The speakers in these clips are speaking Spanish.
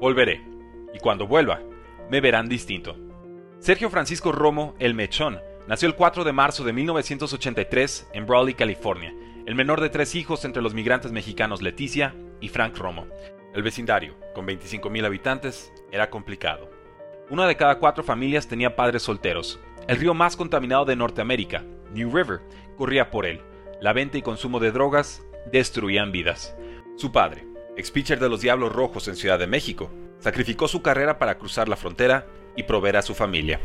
Volveré, y cuando vuelva, me verán distinto. Sergio Francisco Romo, el Mechón, nació el 4 de marzo de 1983 en Brawley, California, el menor de tres hijos entre los migrantes mexicanos Leticia y Frank Romo. El vecindario, con 25.000 habitantes, era complicado. Una de cada cuatro familias tenía padres solteros. El río más contaminado de Norteamérica, New River, corría por él. La venta y consumo de drogas destruían vidas. Su padre, ex pitcher de los Diablos Rojos en Ciudad de México, sacrificó su carrera para cruzar la frontera y proveer a su familia.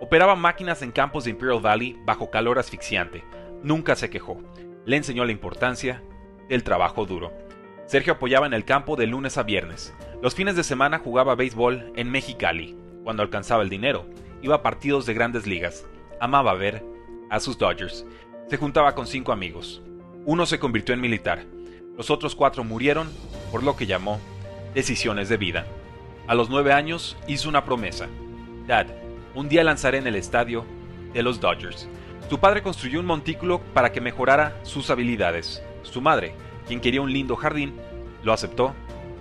Operaba máquinas en campos de Imperial Valley bajo calor asfixiante. Nunca se quejó. Le enseñó la importancia del trabajo duro. Sergio apoyaba en el campo de lunes a viernes. Los fines de semana jugaba béisbol en Mexicali. Cuando alcanzaba el dinero, iba a partidos de grandes ligas. Amaba ver a sus Dodgers. Se juntaba con cinco amigos. Uno se convirtió en militar. Los otros cuatro murieron por lo que llamó decisiones de vida. A los nueve años hizo una promesa. Dad, un día lanzaré en el estadio de los Dodgers. Su padre construyó un montículo para que mejorara sus habilidades. Su madre, quien quería un lindo jardín, lo aceptó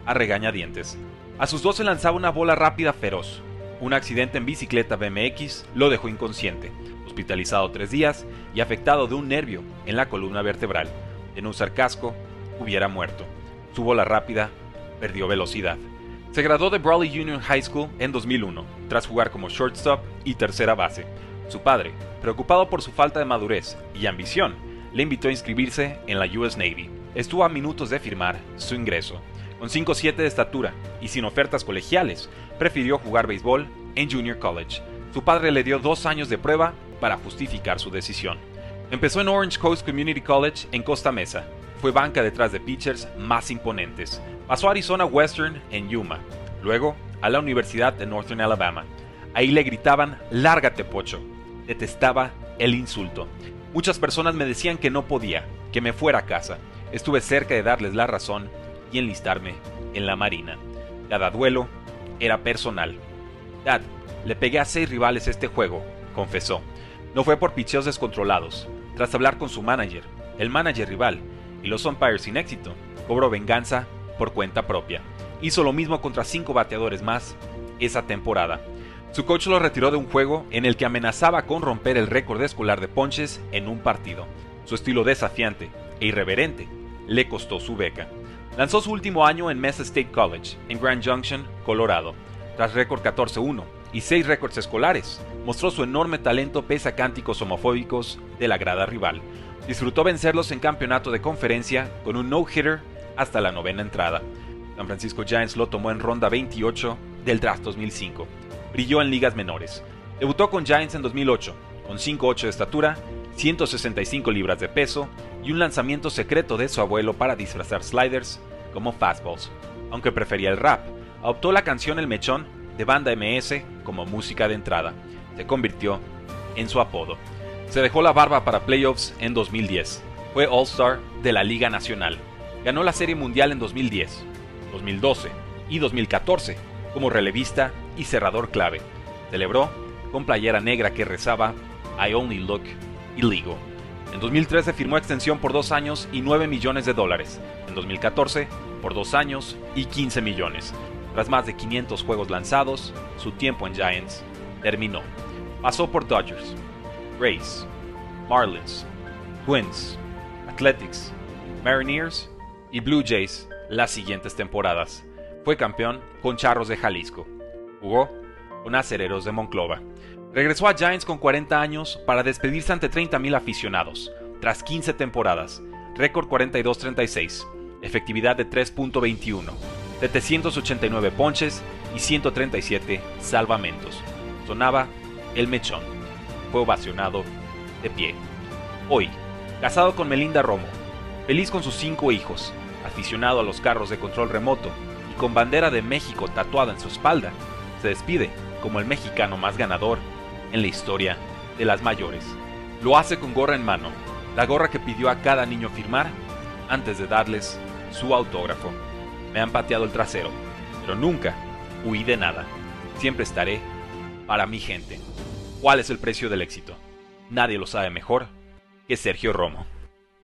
a regañadientes. A sus se lanzaba una bola rápida feroz. Un accidente en bicicleta BMX lo dejó inconsciente, hospitalizado tres días y afectado de un nervio en la columna vertebral. De no usar casco, hubiera muerto. Su bola rápida perdió velocidad. Se graduó de Brawley Union High School en 2001, tras jugar como shortstop y tercera base. Su padre, preocupado por su falta de madurez y ambición, le invitó a inscribirse en la US Navy. Estuvo a minutos de firmar su ingreso. Con 5'7 de estatura y sin ofertas colegiales, prefirió jugar béisbol en Junior College. Su padre le dio dos años de prueba para justificar su decisión. Empezó en Orange Coast Community College en Costa Mesa. Fue banca detrás de pitchers más imponentes. Pasó a Arizona Western en Yuma, luego a la Universidad de Northern Alabama. Ahí le gritaban, lárgate pocho. Detestaba el insulto. Muchas personas me decían que no podía, que me fuera a casa. Estuve cerca de darles la razón y enlistarme en la Marina. Cada duelo era personal. Dad, le pegué a seis rivales este juego, confesó. No fue por picheos descontrolados. Tras hablar con su manager, el manager rival, y los umpires sin éxito, cobró venganza por cuenta propia. Hizo lo mismo contra cinco bateadores más esa temporada. Su coach lo retiró de un juego en el que amenazaba con romper el récord escolar de ponches en un partido. Su estilo desafiante e irreverente le costó su beca. Lanzó su último año en Mesa State College, en Grand Junction, Colorado. Tras récord 14-1 y 6 récords escolares, mostró su enorme talento pese a cánticos homofóbicos de la grada rival. Disfrutó vencerlos en campeonato de conferencia con un no-hitter hasta la novena entrada. San Francisco Giants lo tomó en ronda 28 del draft 2005. Brilló en ligas menores. Debutó con Giants en 2008, con 5'8 de estatura, 165 libras de peso y un lanzamiento secreto de su abuelo para disfrazar sliders como fastballs. Aunque prefería el rap, adoptó la canción El Mechón de Banda MS como música de entrada. Se convirtió en su apodo. Se dejó la barba para playoffs en 2010. Fue All-Star de la Liga Nacional. Ganó la Serie Mundial en 2010, 2012 y 2014 como relevista y cerrador clave. Celebró con playera negra que rezaba I only look illegal. En 2013 firmó extensión por dos años y 9 millones de dólares. En 2014 por dos años y 15 millones. Tras más de 500 juegos lanzados, su tiempo en Giants terminó. Pasó por Dodgers, Rays, Marlins, Twins, Athletics, Mariners y Blue Jays las siguientes temporadas. Fue campeón con Charros de Jalisco. Jugó con Acereros de Monclova. Regresó a Giants con 40 años para despedirse ante 30.000 aficionados, tras 15 temporadas, récord 42-36, efectividad de 3.21, 789 ponches y 137 salvamentos. Sonaba el mechón. Fue ovacionado de pie. Hoy, casado con Melinda Romo, feliz con sus cinco hijos, aficionado a los carros de control remoto y con bandera de México tatuada en su espalda, se despide como el mexicano más ganador en la historia de las mayores. Lo hace con gorra en mano, la gorra que pidió a cada niño firmar antes de darles su autógrafo. Me han pateado el trasero, pero nunca huí de nada. Siempre estaré para mi gente. ¿Cuál es el precio del éxito? Nadie lo sabe mejor que Sergio Romo.